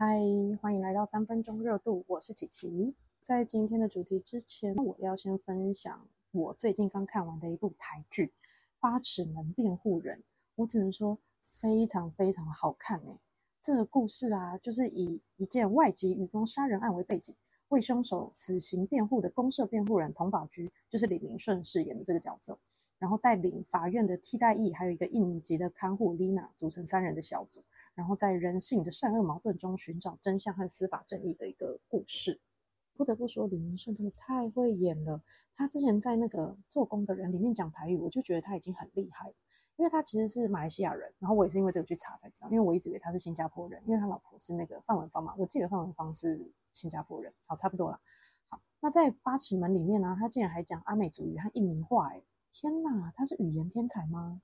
嗨，欢迎来到三分钟热度，我是琪琪。在今天的主题之前，我要先分享我最近刚看完的一部台剧《八尺门辩护人》，我只能说非常非常好看哎。这个故事啊，就是以一件外籍渔工杀人案为背景，为凶手死刑辩护的公社辩护人童宝驹，就是李明顺饰演的这个角色，然后带领法院的替代役，还有一个印尼籍的看护 Lina 组成三人的小组。然后在人性的善恶矛盾中寻找真相和司法正义的一个故事。不得不说，李明顺真的太会演了。他之前在那个做工的人里面讲台语，我就觉得他已经很厉害。因为他其实是马来西亚人，然后我也是因为这个去查才知道，因为我一直以为他是新加坡人，因为他老婆是那个范文芳嘛。我记得范文芳是新加坡人，好，差不多了。好，那在八尺门里面呢，他竟然还讲阿美族语和印尼话，哎，天哪，他是语言天才吗？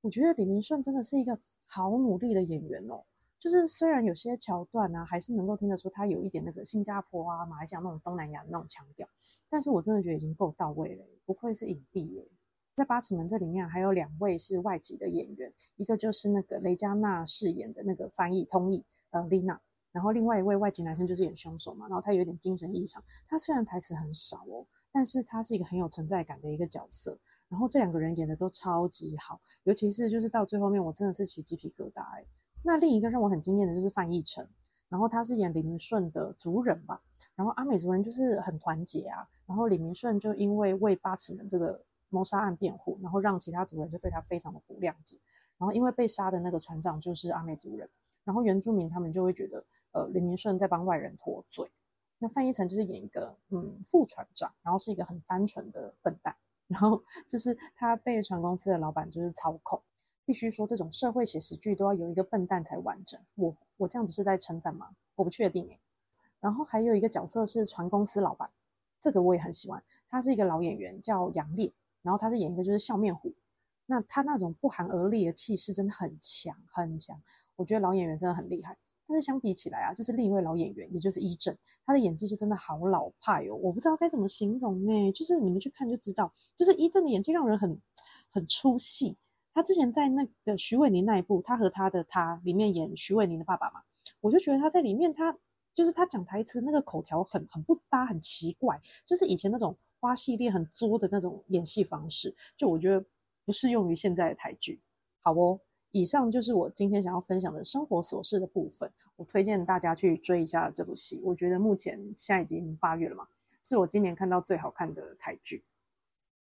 我觉得李明顺真的是一个。好努力的演员哦，就是虽然有些桥段啊，还是能够听得出他有一点那个新加坡啊、马来西亚那种东南亚那种腔调，但是我真的觉得已经够到位了，不愧是影帝耶。在八尺门这里面还有两位是外籍的演员，一个就是那个雷佳娜饰演的那个翻译通译呃丽娜，然后另外一位外籍男生就是演凶手嘛，然后他有点精神异常，他虽然台词很少哦，但是他是一个很有存在感的一个角色。然后这两个人演的都超级好，尤其是就是到最后面，我真的是起鸡皮疙瘩哎。那另一个让我很惊艳的就是范逸臣，然后他是演李明顺的族人吧，然后阿美族人就是很团结啊，然后李明顺就因为为八尺门这个谋杀案辩护，然后让其他族人就对他非常的不谅解，然后因为被杀的那个船长就是阿美族人，然后原住民他们就会觉得呃李明顺在帮外人脱罪，那范逸臣就是演一个嗯副船长，然后是一个很单纯的笨蛋。然后就是他被船公司的老板就是操控，必须说这种社会写实剧都要有一个笨蛋才完整。我我这样子是在称赞吗？我不确定诶。然后还有一个角色是船公司老板，这个我也很喜欢。他是一个老演员，叫杨烈，然后他是演一个就是笑面虎。那他那种不寒而栗的气势真的很强很强，我觉得老演员真的很厉害。但是相比起来啊，就是另一位老演员，也就是伊正，他的演技就真的好老派哦，我不知道该怎么形容呢，就是你们去看就知道，就是伊正的演技让人很很出戏。他之前在那个徐伟宁那一部，他和他的他里面演徐伟宁的爸爸嘛，我就觉得他在里面，他就是他讲台词那个口条很很不搭，很奇怪，就是以前那种花系列很作的那种演戏方式，就我觉得不适用于现在的台剧。好哦。以上就是我今天想要分享的生活琐事的部分。我推荐大家去追一下这部戏。我觉得目前现在已经八月了嘛，是我今年看到最好看的台剧。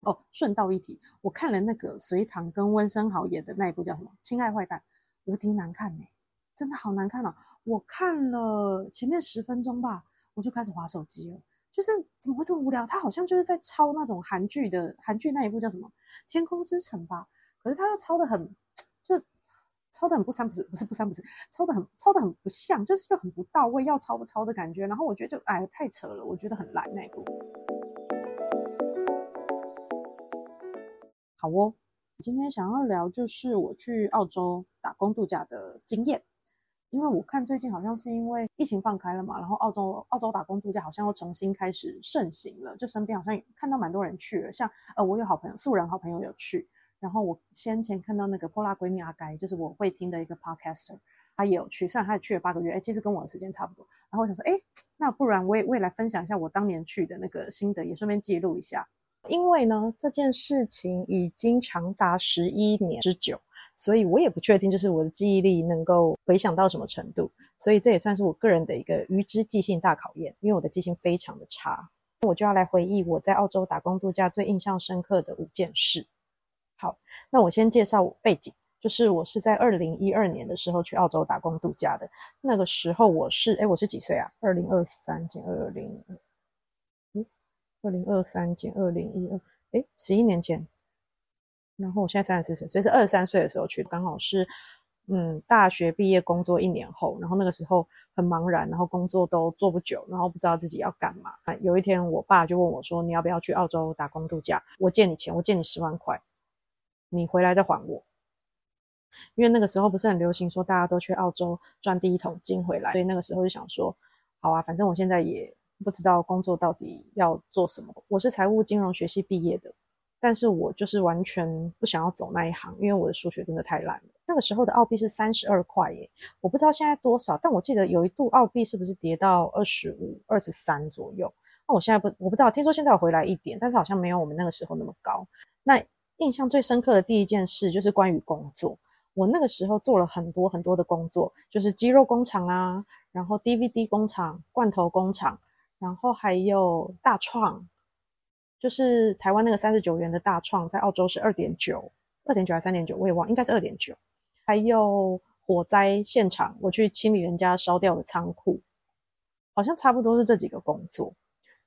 哦，顺道一提，我看了那个隋唐跟温升豪演的那一部叫什么《亲爱坏蛋》，无敌难看呢，真的好难看哦。我看了前面十分钟吧，我就开始划手机了。就是怎么会这么无聊？他好像就是在抄那种韩剧的韩剧那一部叫什么《天空之城》吧？可是他又抄的很。抄的很不三不四，不是不三不四，抄的很抄的很不像，就是就很不到位，要抄不抄的感觉。然后我觉得就哎太扯了，我觉得很烂那个。好哦，今天想要聊就是我去澳洲打工度假的经验，因为我看最近好像是因为疫情放开了嘛，然后澳洲澳洲打工度假好像又重新开始盛行了，就身边好像看到蛮多人去了，像呃我有好朋友素人好朋友有去。然后我先前看到那个破拉闺蜜阿该，就是我会听的一个 podcaster，他也有去，虽然他去了八个月，哎，其实跟我的时间差不多。然后我想说，哎，那不然我也我也来分享一下我当年去的那个心得，也顺便记录一下。因为呢，这件事情已经长达十一年之久，所以我也不确定就是我的记忆力能够回想到什么程度。所以这也算是我个人的一个预知记性大考验，因为我的记性非常的差。我就要来回忆我在澳洲打工度假最印象深刻的五件事。好，那我先介绍我背景，就是我是在二零一二年的时候去澳洲打工度假的。那个时候我是，哎，我是几岁啊？二零二三减二零，嗯，二零二三减二零一二，哎，十一年前。然后我现在三十四岁，所以是二十三岁的时候去，刚好是，嗯，大学毕业工作一年后，然后那个时候很茫然，然后工作都做不久，然后不知道自己要干嘛。有一天，我爸就问我说：“你要不要去澳洲打工度假？我借你钱，我借你十万块。”你回来再还我，因为那个时候不是很流行说大家都去澳洲赚第一桶金回来，所以那个时候就想说，好啊，反正我现在也不知道工作到底要做什么。我是财务金融学系毕业的，但是我就是完全不想要走那一行，因为我的数学真的太烂了。那个时候的澳币是三十二块耶，我不知道现在多少，但我记得有一度澳币是不是跌到二十五、二十三左右？那我现在不我不知道，听说现在有回来一点，但是好像没有我们那个时候那么高。那印象最深刻的第一件事就是关于工作，我那个时候做了很多很多的工作，就是鸡肉工厂啊，然后 DVD 工厂、罐头工厂，然后还有大创，就是台湾那个三十九元的大创，在澳洲是二点九。二点九还是三点九，我也忘，应该是二点九。还有火灾现场，我去清理人家烧掉的仓库，好像差不多是这几个工作。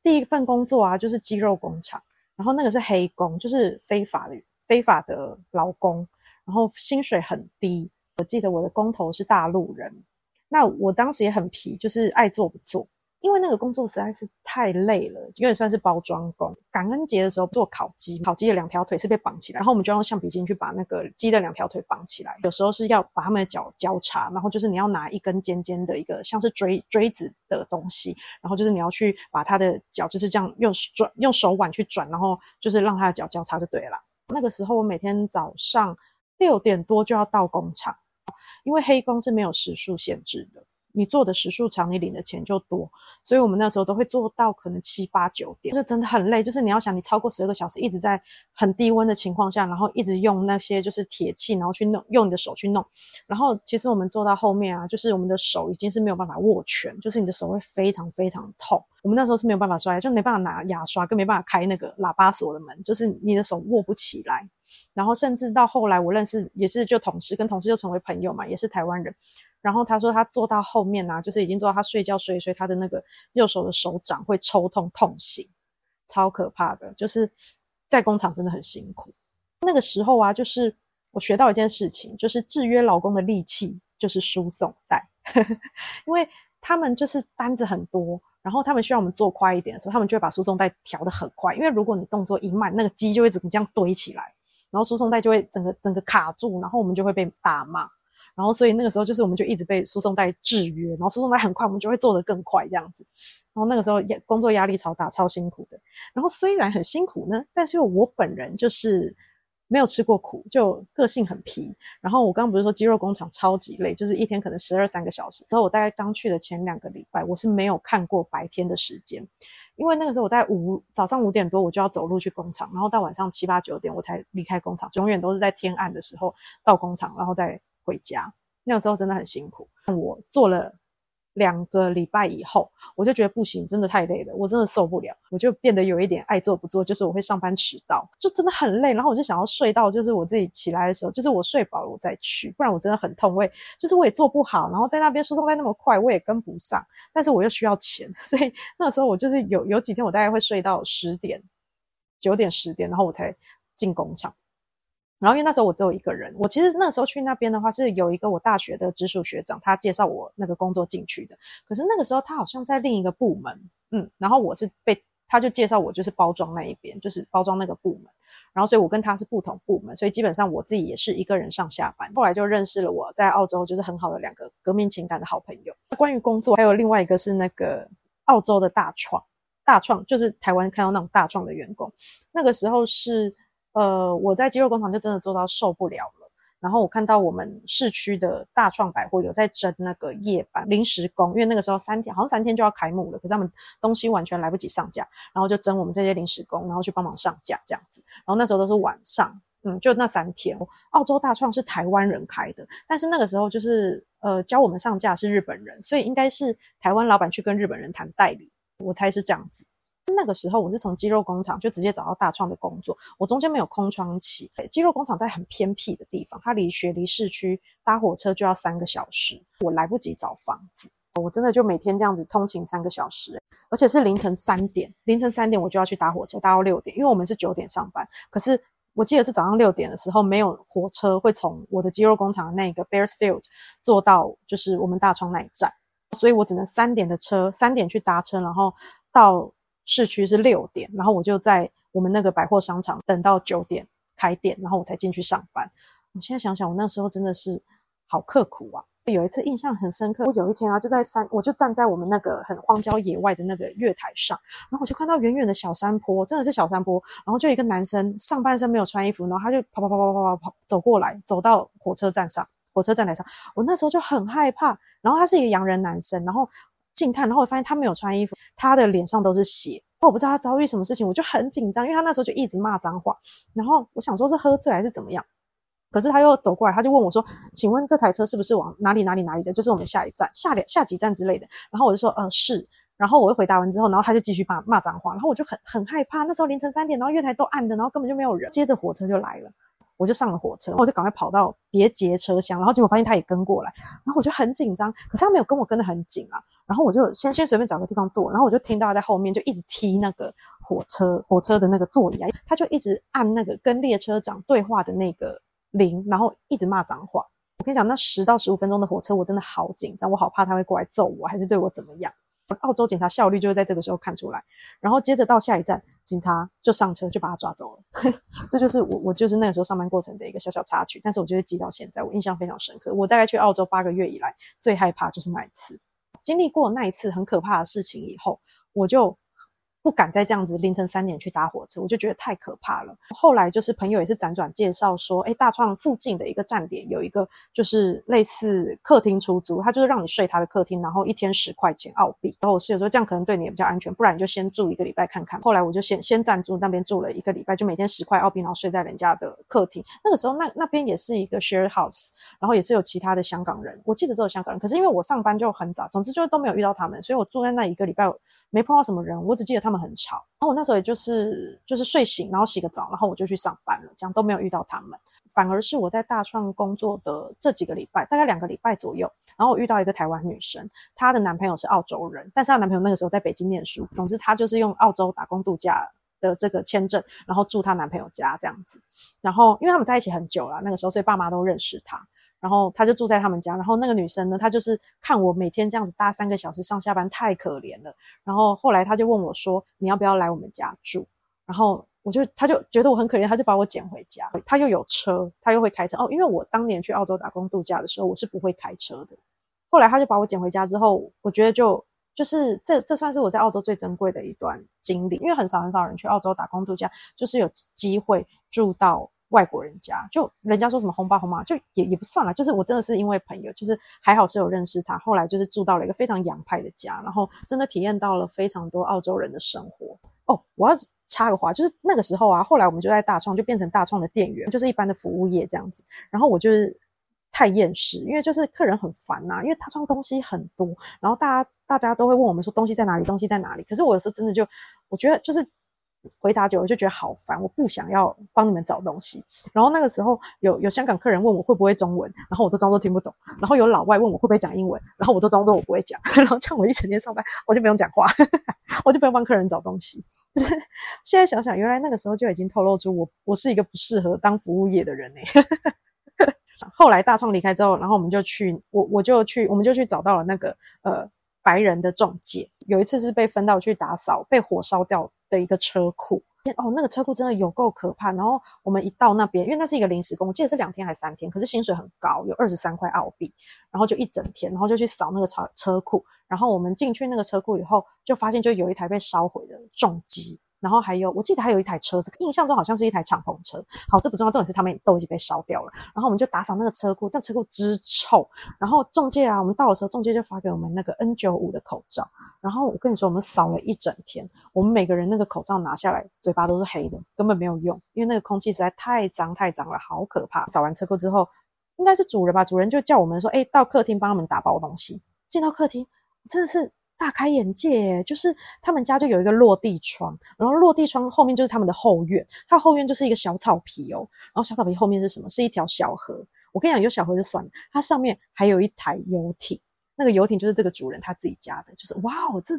第一份工作啊，就是鸡肉工厂，然后那个是黑工，就是非法的非法的劳工，然后薪水很低。我记得我的工头是大陆人，那我当时也很皮，就是爱做不做。因为那个工作实在是太累了，因为算是包装工。感恩节的时候做烤鸡，烤鸡的两条腿是被绑起来，然后我们就用橡皮筋去把那个鸡的两条腿绑起来。有时候是要把它们的脚交叉，然后就是你要拿一根尖尖的一个像是锥锥子的东西，然后就是你要去把它的脚就是这样用转用手腕去转，然后就是让它的脚交叉就对了。那个时候我每天早上六点多就要到工厂，因为黑工是没有时数限制的。你做的时数长，你领的钱就多，所以我们那时候都会做到可能七八九点，就真的很累。就是你要想，你超过十二个小时一直在很低温的情况下，然后一直用那些就是铁器，然后去弄，用你的手去弄。然后其实我们做到后面啊，就是我们的手已经是没有办法握拳，就是你的手会非常非常痛。我们那时候是没有办法刷，就没办法拿牙刷，更没办法开那个喇叭锁的门，就是你的手握不起来。然后甚至到后来，我认识也是就同事，跟同事就成为朋友嘛，也是台湾人。然后他说他坐到后面啊，就是已经坐到他睡觉睡一睡，他的那个右手的手掌会抽痛痛醒，超可怕的。就是在工厂真的很辛苦。那个时候啊，就是我学到一件事情，就是制约老公的利器就是输送带，因为他们就是单子很多，然后他们需要我们做快一点的时候，他们就会把输送带调得很快。因为如果你动作一慢，那个机就会整个这样堆起来，然后输送带就会整个整个卡住，然后我们就会被打骂。然后，所以那个时候就是我们就一直被输送带制约，然后输送带很快，我们就会做得更快这样子。然后那个时候压工作压力超大，超辛苦的。然后虽然很辛苦呢，但是我本人就是没有吃过苦，就个性很皮。然后我刚刚不是说肌肉工厂超级累，就是一天可能十二三个小时。然后我大概刚去的前两个礼拜，我是没有看过白天的时间，因为那个时候我在五早上五点多我就要走路去工厂，然后到晚上七八九点我才离开工厂，永远都是在天暗的时候到工厂，然后再。回家那个时候真的很辛苦，我做了两个礼拜以后，我就觉得不行，真的太累了，我真的受不了，我就变得有一点爱做不做，就是我会上班迟到，就真的很累，然后我就想要睡到，就是我自己起来的时候，就是我睡饱了我再去，不然我真的很痛，我也就是我也做不好，然后在那边输送带那么快，我也跟不上，但是我又需要钱，所以那时候我就是有有几天我大概会睡到十点、九点、十点，然后我才进工厂。然后因为那时候我只有一个人，我其实那时候去那边的话是有一个我大学的直属学长，他介绍我那个工作进去的。可是那个时候他好像在另一个部门，嗯，然后我是被他就介绍我就是包装那一边，就是包装那个部门。然后所以我跟他是不同部门，所以基本上我自己也是一个人上下班。后来就认识了我在澳洲就是很好的两个革命情感的好朋友。关于工作，还有另外一个是那个澳洲的大创，大创就是台湾看到那种大创的员工，那个时候是。呃，我在肌肉工厂就真的做到受不了了。然后我看到我们市区的大创百货有在争那个夜班临时工，因为那个时候三天好像三天就要开幕了，可是他们东西完全来不及上架，然后就争我们这些临时工，然后去帮忙上架这样子。然后那时候都是晚上，嗯，就那三天。澳洲大创是台湾人开的，但是那个时候就是呃教我们上架是日本人，所以应该是台湾老板去跟日本人谈代理，我猜是这样子。那个时候我是从肌肉工厂就直接找到大创的工作，我中间没有空窗期。肌肉工厂在很偏僻的地方，它离雪梨市区搭火车就要三个小时，我来不及找房子，我真的就每天这样子通勤三个小时，而且是凌晨三点，凌晨三点我就要去搭火车，搭到六点，因为我们是九点上班，可是我记得是早上六点的时候没有火车会从我的肌肉工厂的那个 Bearsfield 坐到就是我们大创那一站，所以我只能三点的车，三点去搭车，然后到。市区是六点，然后我就在我们那个百货商场等到九点开店，然后我才进去上班。我现在想想，我那时候真的是好刻苦啊！有一次印象很深刻，我有一天啊，就在山，我就站在我们那个很荒郊野外的那个月台上，然后我就看到远远的小山坡，真的是小山坡，然后就一个男生上半身没有穿衣服，然后他就跑跑跑跑跑跑跑走过来，走到火车站上，火车站台上，我那时候就很害怕。然后他是一个洋人男生，然后近看，然后我发现他没有穿衣服，他的脸上都是血。我不知道他遭遇什么事情，我就很紧张，因为他那时候就一直骂脏话。然后我想说是喝醉还是怎么样，可是他又走过来，他就问我说：“请问这台车是不是往哪里哪里哪里的？就是我们下一站、下两下几站之类的？”然后我就说：“呃，是。”然后我又回答完之后，然后他就继续骂骂脏话，然后我就很很害怕。那时候凌晨三点，然后月台都暗的，然后根本就没有人。接着火车就来了，我就上了火车，我就赶快跑到别节车厢，然后结果发现他也跟过来，然后我就很紧张，可是他没有跟我跟得很紧啊。然后我就先先随便找个地方坐，然后我就听到他在后面就一直踢那个火车火车的那个座椅啊，他就一直按那个跟列车长对话的那个铃，然后一直骂脏话。我跟你讲，那十到十五分钟的火车，我真的好紧张，我好怕他会过来揍我，还是对我怎么样。澳洲警察效率就会在这个时候看出来，然后接着到下一站，警察就上车就把他抓走了。这就是我我就是那个时候上班过程的一个小小插曲，但是我觉得记到现在，我印象非常深刻。我大概去澳洲八个月以来，最害怕就是那一次。经历过那一次很可怕的事情以后，我就。不敢再这样子凌晨三点去搭火车，我就觉得太可怕了。后来就是朋友也是辗转介绍说，哎，大创附近的一个站点有一个就是类似客厅出租，他就是让你睡他的客厅，然后一天十块钱澳币。然后我室友说这样可能对你也比较安全，不然你就先住一个礼拜看看。后来我就先先暂住那边住了一个礼拜，就每天十块澳币，然后睡在人家的客厅。那个时候那那边也是一个 share house，然后也是有其他的香港人，我记得只有香港人。可是因为我上班就很早，总之就是都没有遇到他们，所以我住在那一个礼拜。没碰到什么人，我只记得他们很吵。然后我那时候也就是就是睡醒，然后洗个澡，然后我就去上班了，这样都没有遇到他们。反而是我在大创工作的这几个礼拜，大概两个礼拜左右，然后我遇到一个台湾女生，她的男朋友是澳洲人，但是她男朋友那个时候在北京念书。总之，她就是用澳洲打工度假的这个签证，然后住她男朋友家这样子。然后因为他们在一起很久了，那个时候所以爸妈都认识她。然后他就住在他们家，然后那个女生呢，她就是看我每天这样子搭三个小时上下班太可怜了，然后后来他就问我说：“你要不要来我们家住？”然后我就他就觉得我很可怜，他就把我捡回家。他又有车，他又会开车哦，因为我当年去澳洲打工度假的时候，我是不会开车的。后来他就把我捡回家之后，我觉得就就是这这算是我在澳洲最珍贵的一段经历，因为很少很少人去澳洲打工度假，就是有机会住到。外国人家就人家说什么红爸红妈，就也也不算了。就是我真的是因为朋友，就是还好是有认识他。后来就是住到了一个非常洋派的家，然后真的体验到了非常多澳洲人的生活。哦，我要插个话，就是那个时候啊，后来我们就在大创就变成大创的店员，就是一般的服务业这样子。然后我就是太厌世，因为就是客人很烦呐，因为大创东西很多，然后大家大家都会问我们说东西在哪里，东西在哪里。可是我有时候真的就我觉得就是。回答久了就觉得好烦，我不想要帮你们找东西。然后那个时候有有香港客人问我会不会中文，然后我都装作听不懂。然后有老外问我会不会讲英文，然后我都装作我不会讲。然后这样我一整天上班，我就不用讲话，我就不用帮客人找东西。就是现在想想，原来那个时候就已经透露出我我是一个不适合当服务业的人呢。后来大创离开之后，然后我们就去我我就去我们就去找到了那个呃白人的中介。有一次是被分到去打扫被火烧掉。的一个车库哦，那个车库真的有够可怕。然后我们一到那边，因为那是一个临时工，我记得是两天还是三天，可是薪水很高，有二十三块澳币。然后就一整天，然后就去扫那个车车库。然后我们进去那个车库以后，就发现就有一台被烧毁的重机。然后还有，我记得还有一台车子，印象中好像是一台敞篷车。好，这不重要，重点是他们都已经被烧掉了。然后我们就打扫那个车库，但车库之臭。然后中介啊，我们到的时候，中介就发给我们那个 N95 的口罩。然后我跟你说，我们扫了一整天，我们每个人那个口罩拿下来，嘴巴都是黑的，根本没有用，因为那个空气实在太脏太脏了，好可怕。扫完车库之后，应该是主人吧，主人就叫我们说，哎，到客厅帮他们打包东西。进到客厅，真的是。大开眼界，就是他们家就有一个落地窗，然后落地窗后面就是他们的后院，他后院就是一个小草皮哦，然后小草皮后面是什么？是一条小河。我跟你讲，有小河就算了，它上面还有一台游艇，那个游艇就是这个主人他自己家的，就是哇哦，这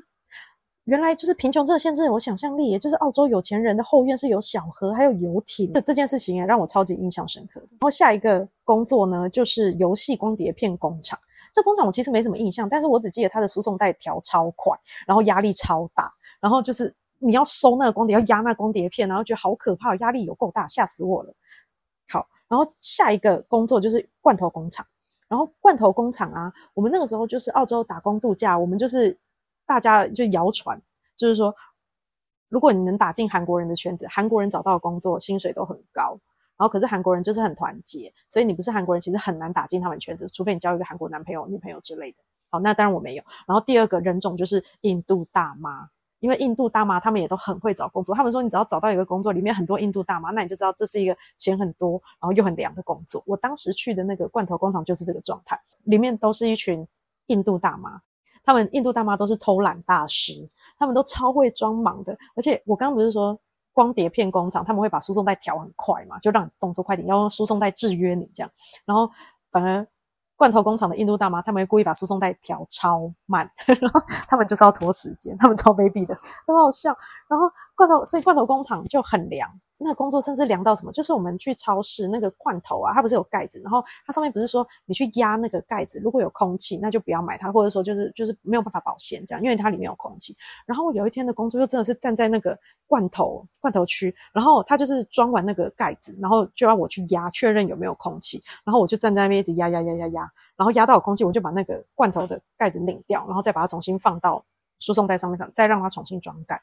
原来就是贫穷这个限制我想象力，也就是澳洲有钱人的后院是有小河还有游艇，这这件事情也让我超级印象深刻的。然后下一个工作呢，就是游戏光碟片工厂。这工厂我其实没什么印象，但是我只记得它的输送带调超快，然后压力超大，然后就是你要收那个光碟，要压那光碟片，然后觉得好可怕，压力有够大，吓死我了。好，然后下一个工作就是罐头工厂，然后罐头工厂啊，我们那个时候就是澳洲打工度假，我们就是大家就谣传，就是说如果你能打进韩国人的圈子，韩国人找到的工作薪水都很高。然后可是韩国人就是很团结，所以你不是韩国人，其实很难打进他们圈子，除非你交一个韩国男朋友、女朋友之类的。好，那当然我没有。然后第二个人种就是印度大妈，因为印度大妈他们也都很会找工作，他们说你只要找到一个工作，里面很多印度大妈，那你就知道这是一个钱很多，然后又很凉的工作。我当时去的那个罐头工厂就是这个状态，里面都是一群印度大妈，他们印度大妈都是偷懒大师，他们都超会装忙的。而且我刚刚不是说。光碟片工厂，他们会把输送带调很快嘛，就让你动作快点，要用输送带制约你这样。然后反而罐头工厂的印度大妈，他们会故意把输送带调超慢，然后他们就是要拖时间，他们超卑鄙的，很好笑。然后罐头，所以罐头工厂就很凉。那个工作甚至凉到什么？就是我们去超市那个罐头啊，它不是有盖子，然后它上面不是说你去压那个盖子，如果有空气，那就不要买它，或者说就是就是没有办法保鲜这样，因为它里面有空气。然后有一天的工作就真的是站在那个罐头罐头区，然后他就是装完那个盖子，然后就要我去压确认有没有空气，然后我就站在那边一直压压压压压，然后压到有空气，我就把那个罐头的盖子拧掉，然后再把它重新放到输送带上面，再让它重新装盖，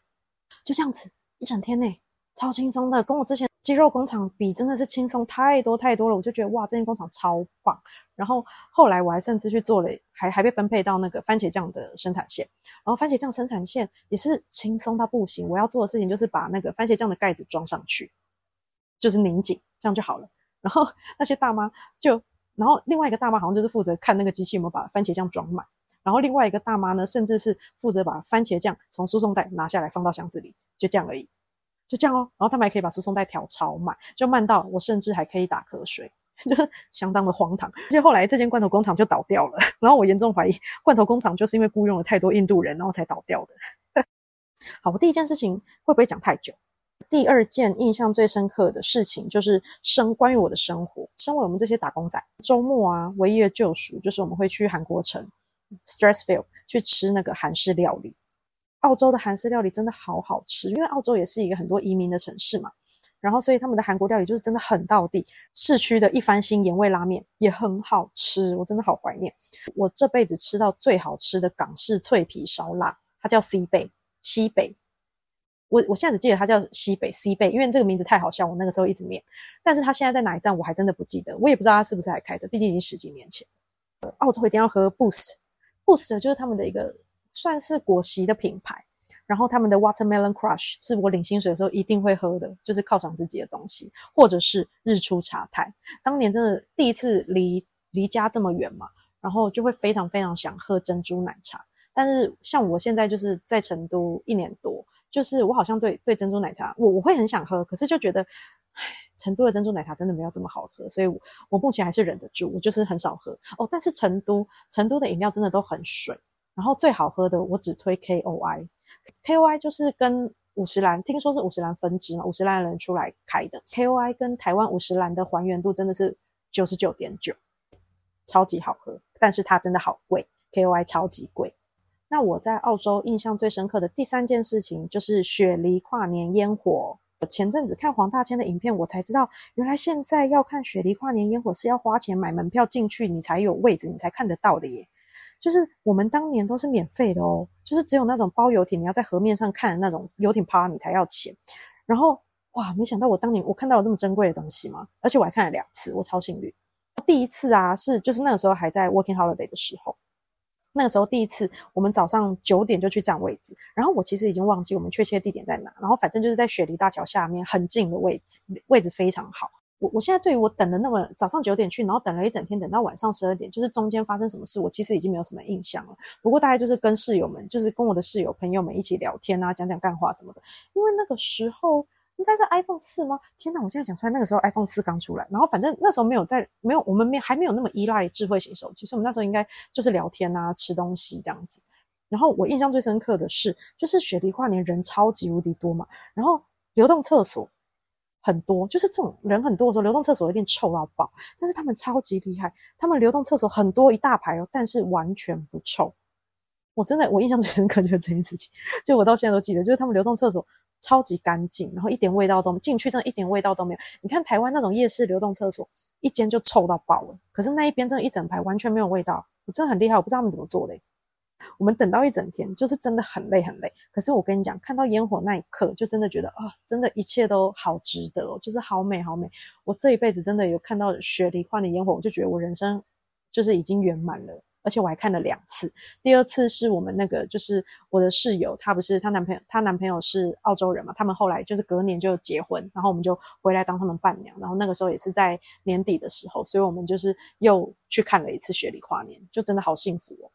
就这样子一整天内。超轻松的，跟我之前肌肉工厂比，真的是轻松太多太多了。我就觉得哇，这间工厂超棒。然后后来我还甚至去做了，还还被分配到那个番茄酱的生产线。然后番茄酱生产线也是轻松到不行。我要做的事情就是把那个番茄酱的盖子装上去，就是拧紧，这样就好了。然后那些大妈就，然后另外一个大妈好像就是负责看那个机器有没有把番茄酱装满。然后另外一个大妈呢，甚至是负责把番茄酱从输送带拿下来放到箱子里，就这样而已。就这样哦，然后他们还可以把输送带调超慢，就慢到我甚至还可以打瞌睡，就是相当的荒唐。而且后来这间罐头工厂就倒掉了，然后我严重怀疑罐头工厂就是因为雇佣了太多印度人，然后才倒掉的。好，我第一件事情会不会讲太久？第二件印象最深刻的事情就是生关于我的生活，身为我们这些打工仔，周末啊，唯一的救赎就是我们会去韩国城 Stressfield 去吃那个韩式料理。澳洲的韩式料理真的好好吃，因为澳洲也是一个很多移民的城市嘛，然后所以他们的韩国料理就是真的很到地。市区的一番新盐味拉面也很好吃，我真的好怀念。我这辈子吃到最好吃的港式脆皮烧腊，它叫西北西北。我我现在只记得它叫西北西北，因为这个名字太好笑，我那个时候一直念。但是它现在在哪一站，我还真的不记得，我也不知道它是不是还开着，毕竟已经十几年前。澳洲一定要喝 Boost，Boost 就是他们的一个。算是果昔的品牌，然后他们的 Watermelon Crush 是我领薪水的时候一定会喝的，就是犒赏自己的东西，或者是日出茶太。当年真的第一次离离家这么远嘛，然后就会非常非常想喝珍珠奶茶。但是像我现在就是在成都一年多，就是我好像对对珍珠奶茶，我我会很想喝，可是就觉得，唉，成都的珍珠奶茶真的没有这么好喝，所以我我目前还是忍得住，我就是很少喝哦。但是成都成都的饮料真的都很水。然后最好喝的，我只推 KOI，KOI 就是跟五十岚，听说是五十岚分支嘛，五十岚人出来开的。KOI 跟台湾五十岚的还原度真的是九十九点九，超级好喝，但是它真的好贵，KOI 超级贵。那我在澳洲印象最深刻的第三件事情就是雪梨跨年烟火。我前阵子看黄大千的影片，我才知道原来现在要看雪梨跨年烟火是要花钱买门票进去，你才有位置，你才看得到的耶。就是我们当年都是免费的哦，就是只有那种包游艇，你要在河面上看那种游艇趴，你才要钱。然后哇，没想到我当年我看到了这么珍贵的东西嘛，而且我还看了两次，我超幸运。第一次啊，是就是那个时候还在 working holiday 的时候，那个时候第一次我们早上九点就去占位置，然后我其实已经忘记我们确切地点在哪，然后反正就是在雪梨大桥下面很近的位置，位置非常好。我现在对于我等了那么早上九点去，然后等了一整天，等到晚上十二点，就是中间发生什么事，我其实已经没有什么印象了。不过大概就是跟室友们，就是跟我的室友朋友们一起聊天啊，讲讲干话什么的。因为那个时候应该是 iPhone 四吗？天哪！我现在想出来，那个时候 iPhone 四刚出来，然后反正那时候没有在没有我们没还没有那么依赖智慧型手机，所以我们那时候应该就是聊天啊，吃东西这样子。然后我印象最深刻的是，就是雪梨跨年人超级无敌多嘛，然后流动厕所。很多就是这种人很多的时候，流动厕所一定臭到爆。但是他们超级厉害，他们流动厕所很多一大排哦，但是完全不臭。我真的我印象最深刻就是这件事情，就我到现在都记得，就是他们流动厕所超级干净，然后一点味道都进去，真的一点味道都没有。你看台湾那种夜市流动厕所，一间就臭到爆了，可是那一边真的，一整排完全没有味道，我真的很厉害，我不知道他们怎么做的。我们等到一整天，就是真的很累很累。可是我跟你讲，看到烟火那一刻，就真的觉得啊，真的一切都好值得哦，就是好美好美。我这一辈子真的有看到雪梨花的烟火，我就觉得我人生就是已经圆满了。而且我还看了两次，第二次是我们那个就是我的室友，她不是她男朋友，她男朋友是澳洲人嘛，他们后来就是隔年就结婚，然后我们就回来当他们伴娘，然后那个时候也是在年底的时候，所以我们就是又去看了一次雪梨跨年，就真的好幸福哦。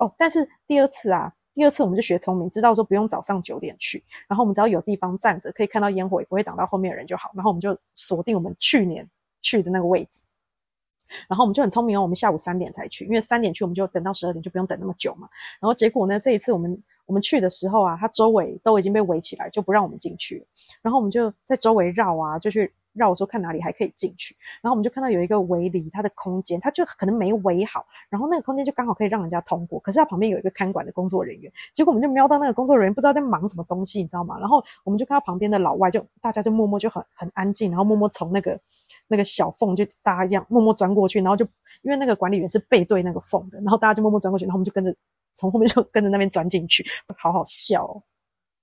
哦，但是第二次啊，第二次我们就学聪明，知道说不用早上九点去，然后我们只要有地方站着，可以看到烟火，也不会挡到后面人就好，然后我们就锁定我们去年去的那个位置。然后我们就很聪明哦，我们下午三点才去，因为三点去我们就等到十二点，就不用等那么久嘛。然后结果呢，这一次我们我们去的时候啊，它周围都已经被围起来，就不让我们进去。然后我们就在周围绕啊，就去。绕说看哪里还可以进去，然后我们就看到有一个围篱，它的空间，它就可能没围好，然后那个空间就刚好可以让人家通过。可是它旁边有一个看管的工作人员，结果我们就瞄到那个工作人员不知道在忙什么东西，你知道吗？然后我们就看到旁边的老外，就大家就默默就很很安静，然后默默从那个那个小缝就大家一样默默钻过去，然后就因为那个管理员是背对那个缝的，然后大家就默默钻过去，然后我们就跟着从后面就跟着那边钻进去，好好笑。哦。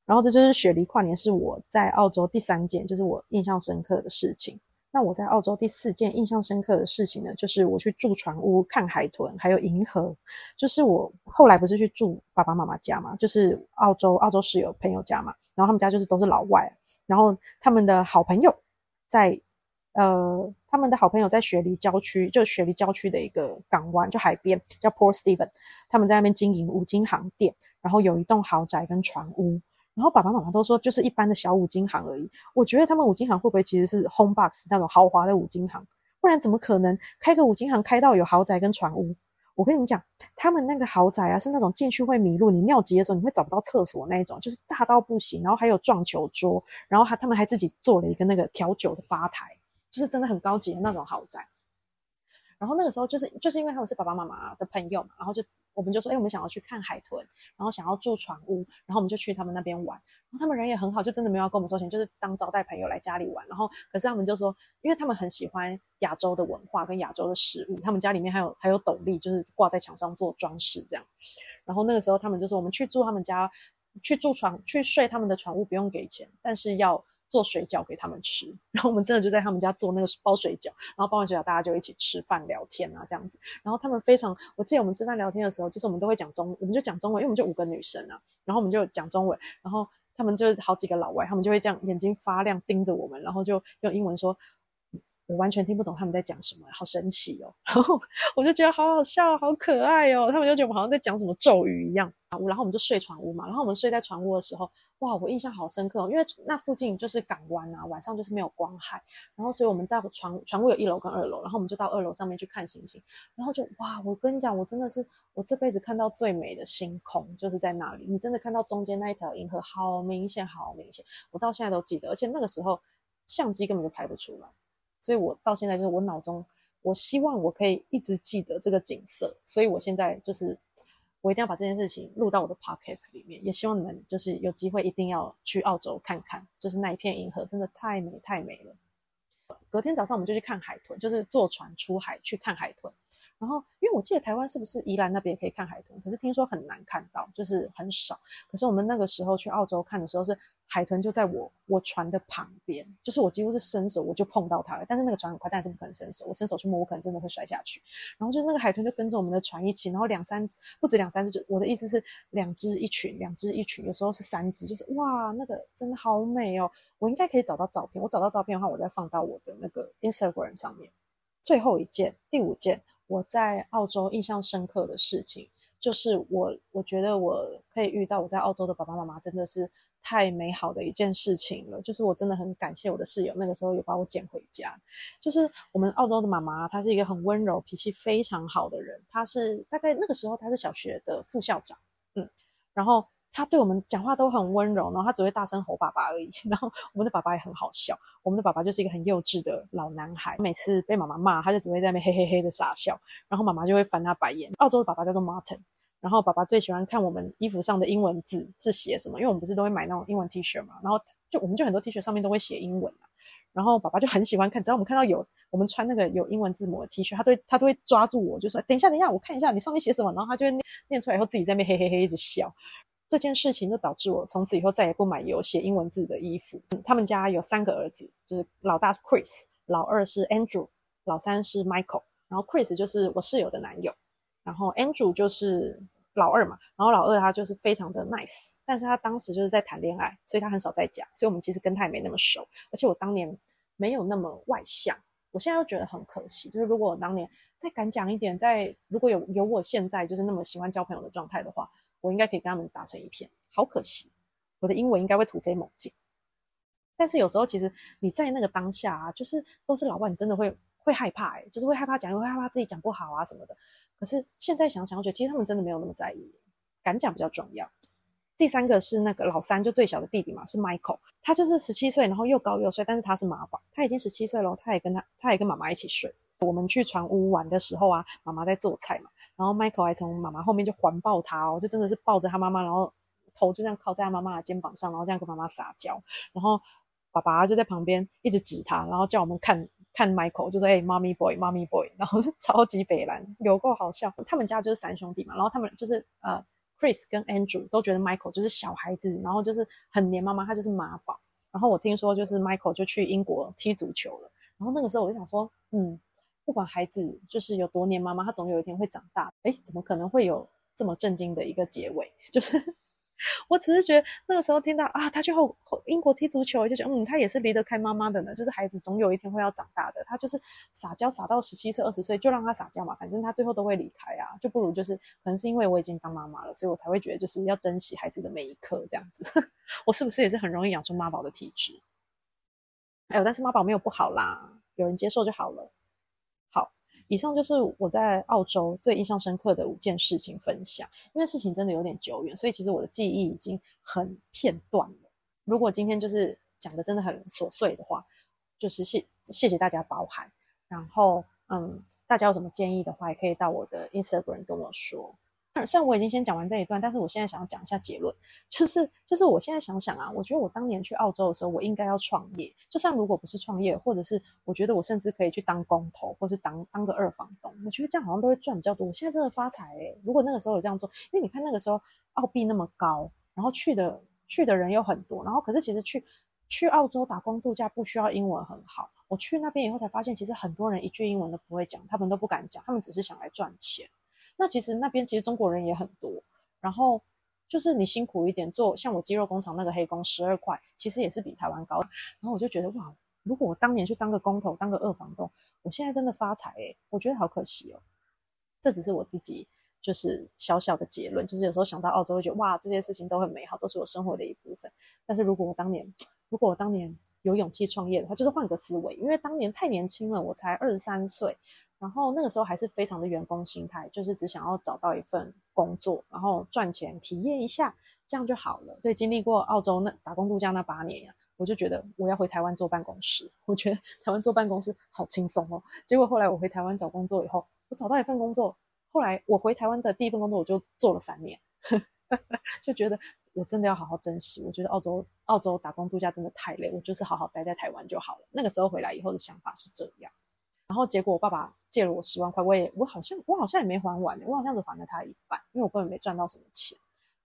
然后这就是雪梨跨年，是我在澳洲第三件，就是我印象深刻的事情。那我在澳洲第四件印象深刻的事情呢，就是我去住船屋看海豚，还有银河。就是我后来不是去住爸爸妈妈家嘛，就是澳洲澳洲室友朋友家嘛，然后他们家就是都是老外，然后他们的好朋友在呃，他们的好朋友在雪梨郊区，就雪梨郊区的一个港湾，就海边叫 Port Steven，他们在那边经营五金行店，然后有一栋豪宅跟船屋。然后爸爸妈妈都说，就是一般的小五金行而已。我觉得他们五金行会不会其实是 home box 那种豪华的五金行？不然怎么可能开个五金行开到有豪宅跟船屋？我跟你们讲，他们那个豪宅啊，是那种进去会迷路，你尿急的时候你会找不到厕所那一种，就是大到不行。然后还有撞球桌，然后还他们还自己做了一个那个调酒的吧台，就是真的很高级的那种豪宅。然后那个时候就是就是因为他们是爸爸妈妈的朋友嘛，然后就。我们就说，哎，我们想要去看海豚，然后想要住船屋，然后我们就去他们那边玩。然后他们人也很好，就真的没有要跟我们收钱，就是当招待朋友来家里玩。然后，可是他们就说，因为他们很喜欢亚洲的文化跟亚洲的食物，他们家里面还有还有斗笠，就是挂在墙上做装饰这样。然后那个时候他们就说，我们去住他们家，去住船，去睡他们的船屋，不用给钱，但是要。做水饺给他们吃，然后我们真的就在他们家做那个包水饺，然后包完水饺大家就一起吃饭聊天啊这样子，然后他们非常，我记得我们吃饭聊天的时候，就是我们都会讲中，我们就讲中文，因为我们就五个女生啊，然后我们就讲中文，然后他们就是好几个老外，他们就会这样眼睛发亮盯着我们，然后就用英文说。我完全听不懂他们在讲什么，好神奇哦！然后我就觉得好好笑，好可爱哦。他们就觉得我们好像在讲什么咒语一样啊。然后我们就睡船屋嘛。然后我们睡在船屋的时候，哇，我印象好深刻哦，因为那附近就是港湾啊，晚上就是没有光害。然后所以我们到船船屋有一楼跟二楼，然后我们就到二楼上面去看星星。然后就哇，我跟你讲，我真的是我这辈子看到最美的星空，就是在那里。你真的看到中间那一条银河，好明显，好明显。我到现在都记得，而且那个时候相机根本就拍不出来。所以，我到现在就是我脑中，我希望我可以一直记得这个景色。所以我现在就是，我一定要把这件事情录到我的 podcast 里面。也希望你们就是有机会一定要去澳洲看看，就是那一片银河真的太美太美了。隔天早上我们就去看海豚，就是坐船出海去看海豚。然后，因为我记得台湾是不是宜兰那边也可以看海豚？可是听说很难看到，就是很少。可是我们那个时候去澳洲看的时候，是海豚就在我我船的旁边，就是我几乎是伸手我就碰到它了。但是那个船很快，但是不可能伸手，我伸手去摸，我可能真的会摔下去。然后就是那个海豚就跟着我们的船一起，然后两三只，不止两三只，就我的意思是两只一群，两只一群，有时候是三只，就是哇，那个真的好美哦！我应该可以找到照片，我找到照片的话，我再放到我的那个 Instagram 上面。最后一件，第五件。我在澳洲印象深刻的事情，就是我我觉得我可以遇到我在澳洲的爸爸妈妈，真的是太美好的一件事情了。就是我真的很感谢我的室友，那个时候有把我捡回家。就是我们澳洲的妈妈，她是一个很温柔、脾气非常好的人。她是大概那个时候她是小学的副校长，嗯，然后。她对我们讲话都很温柔，然后她只会大声吼爸爸而已。然后我们的爸爸也很好笑，我们的爸爸就是一个很幼稚的老男孩。每次被妈妈骂，他就只会在那边嘿嘿嘿的傻笑，然后妈妈就会翻他白眼。澳洲的爸爸叫做 Martin，然后爸爸最喜欢看我们衣服上的英文字是写什么，因为我们不是都会买那种英文 T 恤嘛，然后就我们就很多 T 恤上面都会写英文然后爸爸就很喜欢看，只要我们看到有我们穿那个有英文字母的 T 恤，他都他都会抓住我，就说等一下等一下，我看一下你上面写什么，然后他就会念念出来以后自己在那边嘿嘿嘿一直笑。这件事情就导致我从此以后再也不买有写英文字的衣服。他们家有三个儿子，就是老大是 Chris，老二是 Andrew，老三是 Michael。然后 Chris 就是我室友的男友，然后 Andrew 就是老二嘛。然后老二他就是非常的 nice，但是他当时就是在谈恋爱，所以他很少在家，所以我们其实跟他也没那么熟。而且我当年没有那么外向，我现在又觉得很可惜。就是如果我当年再敢讲一点，在如果有有我现在就是那么喜欢交朋友的状态的话。我应该可以跟他们打成一片，好可惜，我的英文应该会突飞猛进。但是有时候其实你在那个当下啊，就是都是老外，你真的会会害怕哎，就是会害怕讲，会害怕自己讲不好啊什么的。可是现在想想，我觉得其实他们真的没有那么在意，敢讲比较重要。第三个是那个老三，就最小的弟弟嘛，是 Michael，他就是十七岁，然后又高又帅，但是他是妈宝，他已经十七岁了，他也跟他，他也跟妈妈一起睡。我们去船屋玩的时候啊，妈妈在做菜嘛。然后 Michael 还从妈妈后面就环抱他哦，就真的是抱着他妈妈，然后头就这样靠在他妈妈的肩膀上，然后这样跟妈妈撒娇。然后爸爸就在旁边一直指他，然后叫我们看看 Michael，就说：“哎，Mommy Boy，Mommy Boy。”然后 超级北蓝，有够好笑。他们家就是三兄弟嘛，然后他们就是呃，Chris 跟 Andrew 都觉得 Michael 就是小孩子，然后就是很黏妈妈，他就是妈宝。然后我听说就是 Michael 就去英国踢足球了。然后那个时候我就想说，嗯。不管孩子就是有多黏妈妈，他总有一天会长大。哎，怎么可能会有这么震惊的一个结尾？就是 我只是觉得那个时候听到啊，他去后英国踢足球，我就觉得嗯，他也是离得开妈妈的呢。就是孩子总有一天会要长大的，他就是撒娇撒到十七岁、二十岁就让他撒娇嘛，反正他最后都会离开啊，就不如就是可能是因为我已经当妈妈了，所以我才会觉得就是要珍惜孩子的每一刻这样子。我是不是也是很容易养出妈宝的体质？哎呦，但是妈宝没有不好啦，有人接受就好了。以上就是我在澳洲最印象深刻的五件事情分享，因为事情真的有点久远，所以其实我的记忆已经很片段了。如果今天就是讲的真的很琐碎的话，就是谢谢谢大家包涵。然后，嗯，大家有什么建议的话，也可以到我的 Instagram 跟我说。虽然我已经先讲完这一段，但是我现在想要讲一下结论，就是就是我现在想想啊，我觉得我当年去澳洲的时候，我应该要创业。就算如果不是创业，或者是我觉得我甚至可以去当工头，或是当当个二房东，我觉得这样好像都会赚比较多。我现在真的发财哎！如果那个时候有这样做，因为你看那个时候澳币那么高，然后去的去的人又很多，然后可是其实去去澳洲打工度假不需要英文很好。我去那边以后才发现，其实很多人一句英文都不会讲，他们都不敢讲，他们只是想来赚钱。那其实那边其实中国人也很多，然后就是你辛苦一点做，像我鸡肉工厂那个黑工十二块，其实也是比台湾高。然后我就觉得哇，如果我当年去当个工头，当个二房东，我现在真的发财诶，我觉得好可惜哦。这只是我自己就是小小的结论，就是有时候想到澳洲，会觉得哇，这些事情都很美好，都是我生活的一部分。但是如果我当年，如果我当年有勇气创业的话，就是换个思维，因为当年太年轻了，我才二十三岁。然后那个时候还是非常的员工心态，就是只想要找到一份工作，然后赚钱体验一下，这样就好了。对，经历过澳洲那打工度假那八年呀，我就觉得我要回台湾坐办公室。我觉得台湾坐办公室好轻松哦。结果后来我回台湾找工作以后，我找到一份工作，后来我回台湾的第一份工作我就做了三年，就觉得我真的要好好珍惜。我觉得澳洲澳洲打工度假真的太累，我就是好好待在台湾就好了。那个时候回来以后的想法是这样。然后结果我爸爸借了我十万块，我也我好像我好像也没还完，我好像只还了他一半，因为我根本没赚到什么钱。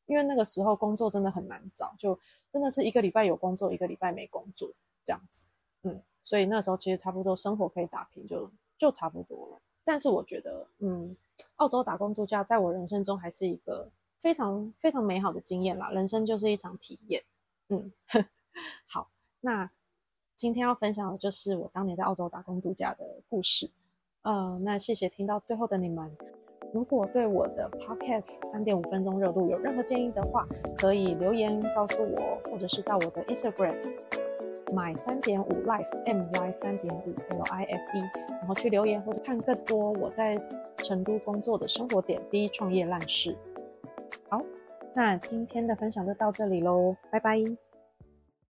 因为那个时候工作真的很难找，就真的是一个礼拜有工作，一个礼拜没工作这样子。嗯，所以那时候其实差不多生活可以打平，就就差不多了。但是我觉得，嗯，澳洲打工度假在我人生中还是一个非常非常美好的经验啦。人生就是一场体验。嗯，好，那。今天要分享的就是我当年在澳洲打工度假的故事。那谢谢听到最后的你们。如果对我的 podcast 三点五分钟热度有任何建议的话，可以留言告诉我，或者是到我的 Instagram my 三点五 life m y 三点五 l i f e，然后去留言或者看更多我在成都工作的生活点滴、创业烂事。好，那今天的分享就到这里喽，拜拜。